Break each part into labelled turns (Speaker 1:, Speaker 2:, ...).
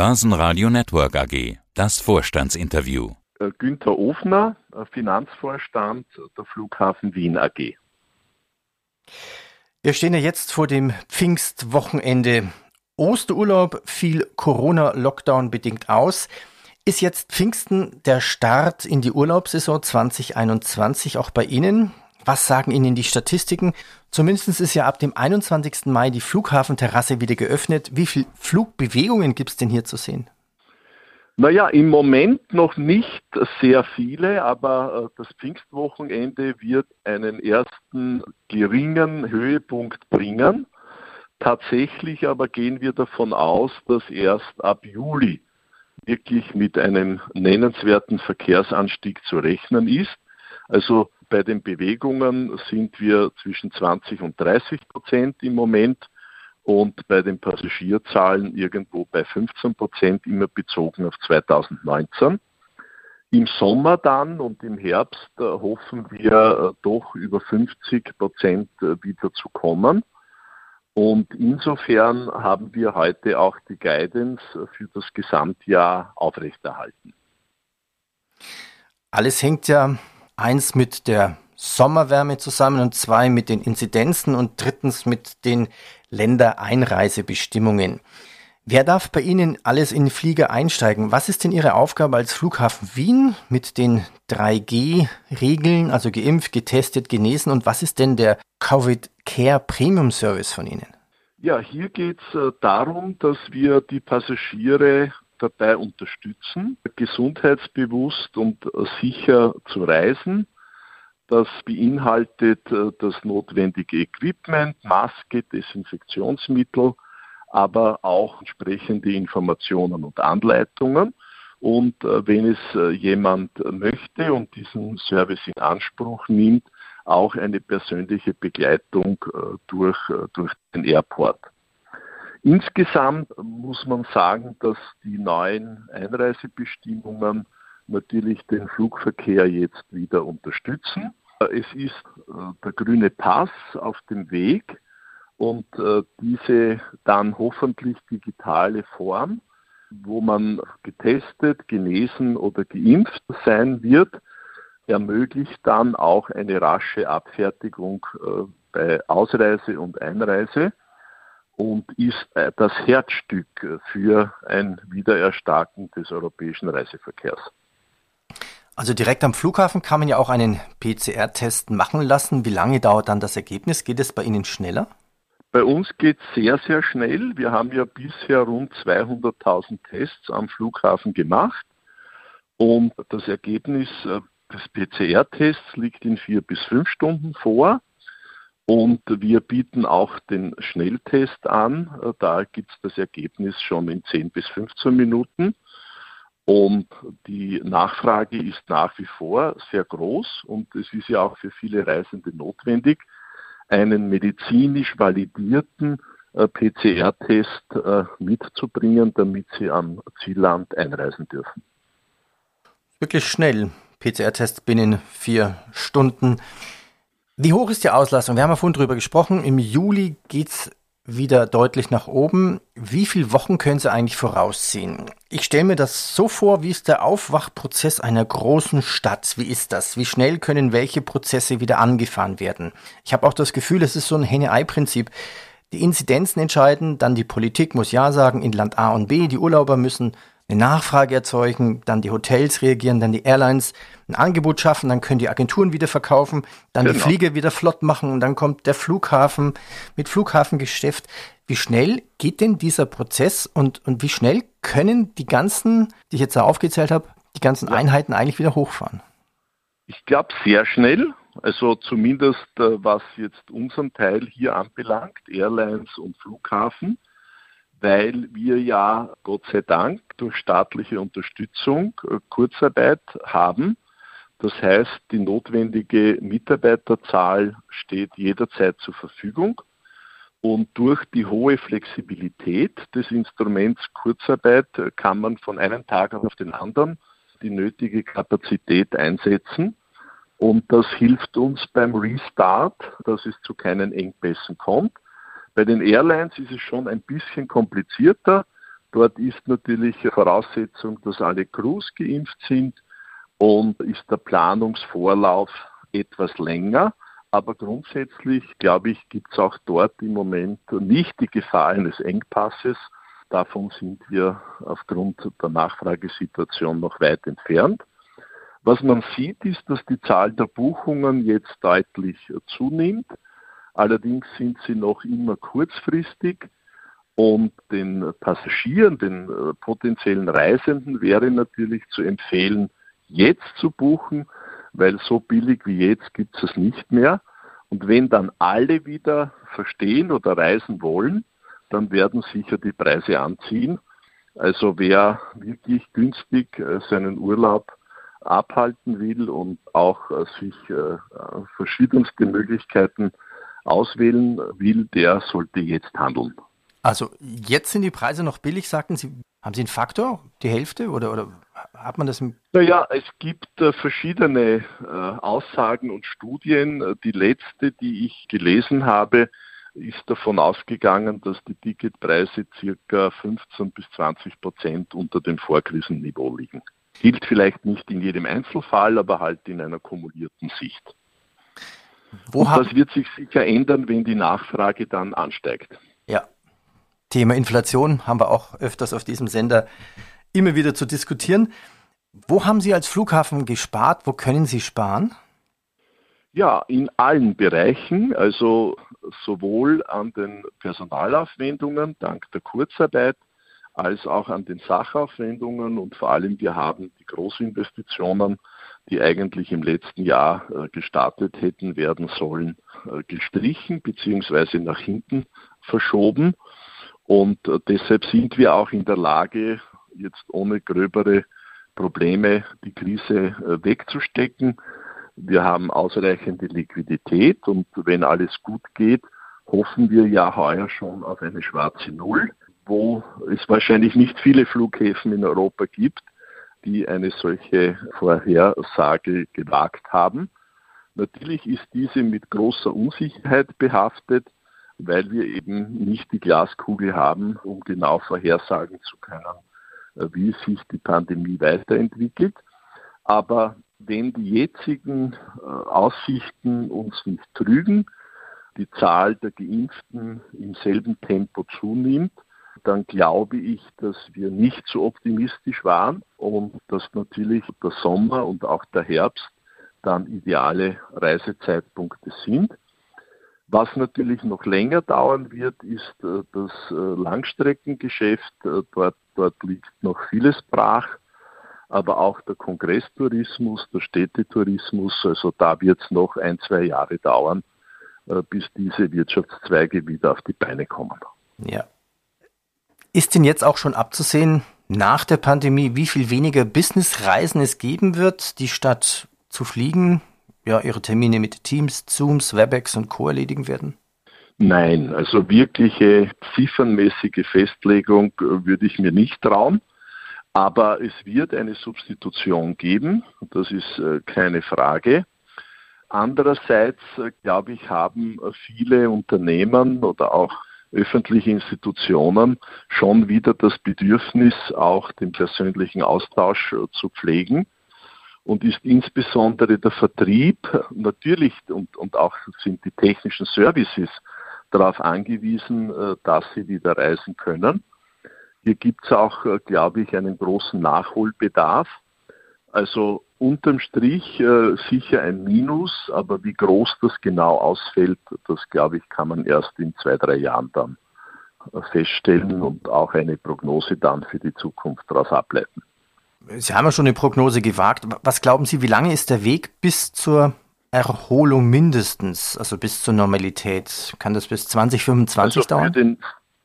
Speaker 1: Börsenradio Network AG. Das Vorstandsinterview.
Speaker 2: Äh, Günther Ofner, äh, Finanzvorstand der Flughafen Wien AG.
Speaker 3: Wir stehen ja jetzt vor dem Pfingstwochenende. Osterurlaub fiel Corona-Lockdown bedingt aus. Ist jetzt Pfingsten der Start in die Urlaubssaison 2021 auch bei Ihnen? Was sagen Ihnen die Statistiken? Zumindest ist ja ab dem 21. Mai die Flughafenterrasse wieder geöffnet. Wie viele Flugbewegungen gibt es denn hier zu sehen?
Speaker 2: Naja, im Moment noch nicht sehr viele, aber äh, das Pfingstwochenende wird einen ersten geringen Höhepunkt bringen. Tatsächlich aber gehen wir davon aus, dass erst ab Juli wirklich mit einem nennenswerten Verkehrsanstieg zu rechnen ist. Also bei den Bewegungen sind wir zwischen 20 und 30 Prozent im Moment und bei den Passagierzahlen irgendwo bei 15 Prozent, immer bezogen auf 2019. Im Sommer dann und im Herbst äh, hoffen wir äh, doch über 50 Prozent äh, wieder zu kommen. Und insofern haben wir heute auch die Guidance für das Gesamtjahr aufrechterhalten.
Speaker 3: Alles hängt ja eins mit der Sommerwärme zusammen und zwei mit den Inzidenzen und drittens mit den Ländereinreisebestimmungen. Wer darf bei Ihnen alles in Flieger einsteigen? Was ist denn Ihre Aufgabe als Flughafen Wien mit den 3G-Regeln, also geimpft, getestet, genesen? Und was ist denn der Covid Care Premium Service von Ihnen?
Speaker 2: Ja, hier geht es äh, darum, dass wir die Passagiere dabei unterstützen, gesundheitsbewusst und äh, sicher zu reisen. Das beinhaltet äh, das notwendige Equipment, Maske, Desinfektionsmittel, aber auch entsprechende Informationen und Anleitungen. Und äh, wenn es jemand möchte und diesen Service in Anspruch nimmt, auch eine persönliche Begleitung durch, durch den Airport. Insgesamt muss man sagen, dass die neuen Einreisebestimmungen natürlich den Flugverkehr jetzt wieder unterstützen. Es ist äh, der grüne Pass auf dem Weg und äh, diese dann hoffentlich digitale Form, wo man getestet, genesen oder geimpft sein wird, ermöglicht dann auch eine rasche Abfertigung äh, bei Ausreise und Einreise und ist äh, das Herzstück für ein Wiedererstarken des europäischen Reiseverkehrs.
Speaker 3: Also direkt am Flughafen kann man ja auch einen PCR-Test machen lassen. Wie lange dauert dann das Ergebnis? Geht es bei Ihnen schneller?
Speaker 2: Bei uns geht es sehr, sehr schnell. Wir haben ja bisher rund 200.000 Tests am Flughafen gemacht. Und das Ergebnis äh, des PCR-Tests liegt in vier bis fünf Stunden vor. Und wir bieten auch den Schnelltest an. Da gibt es das Ergebnis schon in 10 bis 15 Minuten. Und die Nachfrage ist nach wie vor sehr groß und es ist ja auch für viele Reisende notwendig, einen medizinisch validierten äh, PCR-Test äh, mitzubringen, damit sie am Zielland einreisen dürfen.
Speaker 3: Wirklich schnell. PCR-Test binnen vier Stunden. Wie hoch ist die Auslastung? Wir haben ja vorhin drüber gesprochen. Im Juli geht es wieder deutlich nach oben. Wie viele Wochen können Sie eigentlich vorausziehen? Ich stelle mir das so vor, wie ist der Aufwachprozess einer großen Stadt? Wie ist das? Wie schnell können welche Prozesse wieder angefahren werden? Ich habe auch das Gefühl, es ist so ein Henne-Ei-Prinzip. Die Inzidenzen entscheiden, dann die Politik muss Ja sagen in Land A und B, die Urlauber müssen eine Nachfrage erzeugen, dann die Hotels reagieren, dann die Airlines ein Angebot schaffen, dann können die Agenturen wieder verkaufen, dann genau. die Flieger wieder flott machen und dann kommt der Flughafen mit Flughafengeschäft. Wie schnell geht denn dieser Prozess und, und wie schnell können die ganzen, die ich jetzt da aufgezählt habe, die ganzen ja. Einheiten eigentlich wieder hochfahren?
Speaker 2: Ich glaube sehr schnell, also zumindest äh, was jetzt unseren Teil hier anbelangt, Airlines und Flughafen weil wir ja Gott sei Dank durch staatliche Unterstützung äh, Kurzarbeit haben. Das heißt, die notwendige Mitarbeiterzahl steht jederzeit zur Verfügung. Und durch die hohe Flexibilität des Instruments Kurzarbeit äh, kann man von einem Tag auf den anderen die nötige Kapazität einsetzen. Und das hilft uns beim Restart, dass es zu keinen Engpässen kommt. Bei den Airlines ist es schon ein bisschen komplizierter. Dort ist natürlich Voraussetzung, dass alle Crews geimpft sind und ist der Planungsvorlauf etwas länger. Aber grundsätzlich, glaube ich, gibt es auch dort im Moment nicht die Gefahr eines Engpasses. Davon sind wir aufgrund der Nachfragesituation noch weit entfernt. Was man sieht, ist, dass die Zahl der Buchungen jetzt deutlich zunimmt. Allerdings sind sie noch immer kurzfristig. Und den Passagieren, den äh, potenziellen Reisenden wäre natürlich zu empfehlen, jetzt zu buchen, weil so billig wie jetzt gibt es es nicht mehr. Und wenn dann alle wieder verstehen oder reisen wollen, dann werden sicher die Preise anziehen. Also wer wirklich günstig äh, seinen Urlaub abhalten will und auch äh, sich verschiedenste Möglichkeiten auswählen will, der sollte jetzt handeln.
Speaker 3: Also jetzt sind die Preise noch billig, sagten Sie. Haben Sie einen Faktor, die Hälfte oder, oder hat man das im
Speaker 2: Naja, es gibt äh, verschiedene äh, Aussagen und Studien. Die letzte, die ich gelesen habe, ist davon ausgegangen, dass die Ticketpreise circa 15 bis 20 Prozent unter dem Vorkrisenniveau liegen. Gilt vielleicht nicht in jedem Einzelfall, aber halt in einer kumulierten Sicht. Wo und das wird sich sicher ändern, wenn die Nachfrage dann ansteigt.
Speaker 3: Ja, Thema Inflation haben wir auch öfters auf diesem Sender immer wieder zu diskutieren. Wo haben Sie als Flughafen gespart? Wo können Sie sparen?
Speaker 2: Ja, in allen Bereichen, also sowohl an den Personalaufwendungen dank der Kurzarbeit als auch an den Sachaufwendungen und vor allem wir haben die Großinvestitionen, die eigentlich im letzten Jahr äh, gestartet hätten werden sollen, äh, gestrichen bzw. nach hinten verschoben. Und äh, deshalb sind wir auch in der Lage, jetzt ohne gröbere Probleme die Krise wegzustecken. Wir haben ausreichende Liquidität und wenn alles gut geht, hoffen wir ja heuer schon auf eine schwarze Null, wo es wahrscheinlich nicht viele Flughäfen in Europa gibt, die eine solche Vorhersage gewagt haben. Natürlich ist diese mit großer Unsicherheit behaftet weil wir eben nicht die Glaskugel haben, um genau vorhersagen zu können, äh, wie sich die Pandemie weiterentwickelt. Aber wenn die jetzigen äh, Aussichten uns nicht trügen, die Zahl der Geimpften im selben Tempo zunimmt, dann glaube ich, dass wir nicht so optimistisch waren und dass natürlich der Sommer und auch der Herbst dann ideale Reisezeitpunkte sind. Was natürlich noch länger dauern wird, ist äh, das äh, Langstreckengeschäft. Äh, dort, dort liegt noch vieles brach, aber auch der Kongresstourismus, der Städtetourismus. Also da wird es noch ein, zwei Jahre dauern, bis diese Wirtschaftszweige wieder auf die Beine kommen.
Speaker 3: Ja. Ist denn jetzt auch schon abzusehen, nach der Pandemie, wie viel weniger Businessreisen es geben wird, die statt zu fliegen ja, Ihre Termine mit Teams, Zooms, Webex und Co. erledigen werden?
Speaker 2: Nein, also wirkliche ziffernmäßige Festlegung äh, würde ich mir nicht trauen. Aber es wird eine Substitution geben, das ist äh, keine Frage. Andererseits, äh, glaube ich, haben viele Unternehmen oder auch öffentliche Institutionen schon wieder das Bedürfnis, auch den persönlichen Austausch zu pflegen und ist insbesondere der Vertrieb natürlich und, und auch sind die technischen Services darauf angewiesen, äh, dass sie wieder reisen können. Hier gibt es auch, äh, glaube ich, einen großen Nachholbedarf. Also unterm Strich äh, sicher ein Minus, aber wie groß das genau ausfällt, das glaube ich, kann man erst in zwei, drei Jahren dann feststellen und auch eine Prognose dann für die Zukunft daraus ableiten.
Speaker 3: Sie haben ja schon eine Prognose gewagt. Was glauben Sie, wie lange ist der Weg bis zur Erholung mindestens, also bis zur Normalität? Kann das bis 2025 also dauern?
Speaker 2: Den,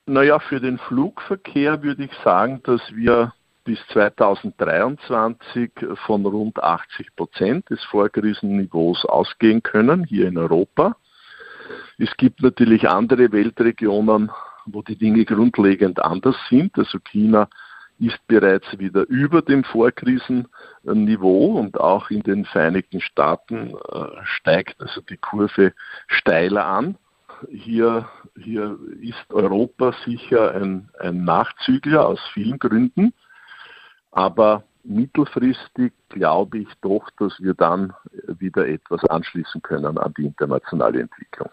Speaker 2: naja, für den Flugverkehr würde ich sagen, dass wir bis 2023 von rund 80 Prozent des Vorkrisenniveaus ausgehen können, hier in Europa. Es gibt natürlich andere Weltregionen, wo die Dinge grundlegend anders sind. Also China ist bereits wieder über dem Vorkrisenniveau und auch in den Vereinigten Staaten äh, steigt also die Kurve steiler an hier, hier ist Europa sicher ein, ein Nachzügler aus vielen Gründen, aber mittelfristig glaube ich doch, dass wir dann wieder etwas anschließen können an die internationale Entwicklung.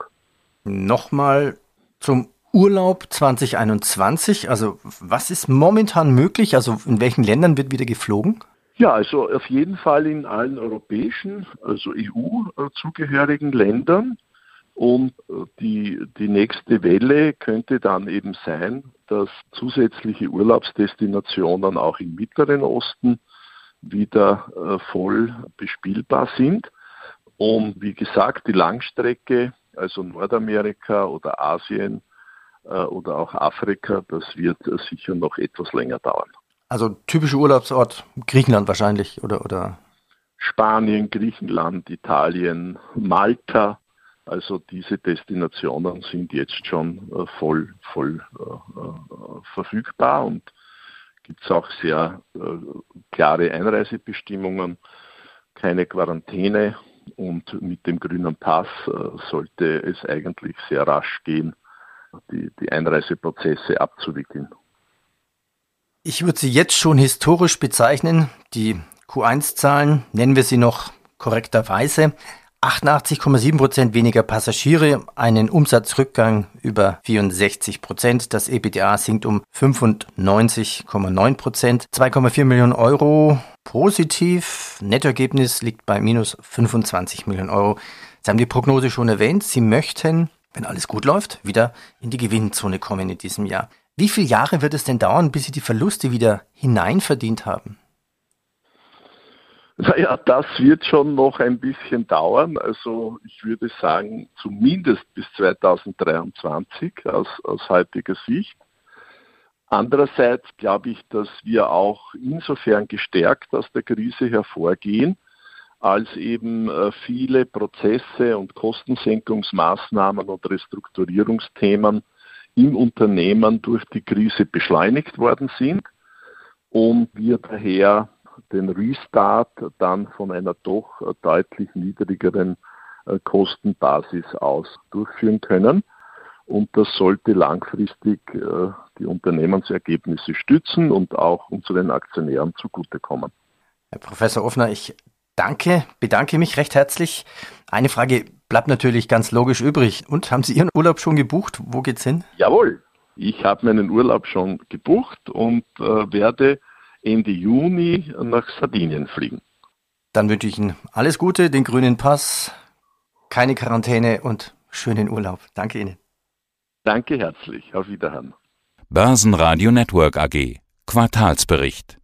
Speaker 3: Nochmal zum Urlaub 2021. Also was ist momentan möglich? Also in welchen Ländern wird wieder geflogen?
Speaker 2: Ja, also auf jeden Fall in allen europäischen, also EU-zugehörigen Ländern. Und die, die nächste Welle könnte dann eben sein, dass zusätzliche Urlaubsdestinationen auch im Mittleren Osten wieder äh, voll bespielbar sind. Und wie gesagt, die Langstrecke, also Nordamerika oder Asien äh, oder auch Afrika, das wird äh, sicher noch etwas länger dauern.
Speaker 3: Also typischer Urlaubsort Griechenland wahrscheinlich oder oder
Speaker 2: Spanien, Griechenland, Italien, Malta. Also diese Destinationen sind jetzt schon äh, voll, voll äh, äh verfügbar und gibt es auch sehr äh, klare Einreisebestimmungen, keine Quarantäne und mit dem grünen Pass äh, sollte es eigentlich sehr rasch gehen, die, die Einreiseprozesse abzuwickeln.
Speaker 3: Ich würde sie jetzt schon historisch bezeichnen. Die Q1-Zahlen nennen wir sie noch korrekterweise. 88,7 Prozent weniger Passagiere, einen Umsatzrückgang über 64 Prozent. Das EBDA sinkt um 95,9 Prozent. 2,4 Millionen Euro positiv. Nettoergebnis liegt bei minus 25 Millionen Euro. Sie haben die Prognose schon erwähnt. Sie möchten, wenn alles gut läuft, wieder in die Gewinnzone kommen in diesem Jahr. Wie viele Jahre wird es denn dauern, bis Sie die Verluste wieder hineinverdient haben?
Speaker 2: Naja, das wird schon noch ein bisschen dauern. Also ich würde sagen, zumindest bis 2023 aus, aus heutiger Sicht. Andererseits glaube ich, dass wir auch insofern gestärkt aus der Krise hervorgehen, als eben äh, viele Prozesse und Kostensenkungsmaßnahmen und Restrukturierungsthemen im Unternehmen durch die Krise beschleunigt worden sind und wir daher den Restart dann von einer doch deutlich niedrigeren äh, Kostenbasis aus durchführen können. Und das sollte langfristig äh, die Unternehmensergebnisse stützen und auch unseren Aktionären zugutekommen.
Speaker 3: Herr Professor Offner, ich danke, bedanke mich recht herzlich. Eine Frage bleibt natürlich ganz logisch übrig. Und haben Sie Ihren Urlaub schon gebucht? Wo geht's hin?
Speaker 2: Jawohl, ich habe meinen Urlaub schon gebucht und äh, werde Ende Juni nach Sardinien fliegen.
Speaker 3: Dann wünsche ich Ihnen alles Gute, den grünen Pass, keine Quarantäne und schönen Urlaub. Danke Ihnen.
Speaker 2: Danke herzlich. Auf Wiederhören.
Speaker 1: Börsenradio Network AG. Quartalsbericht.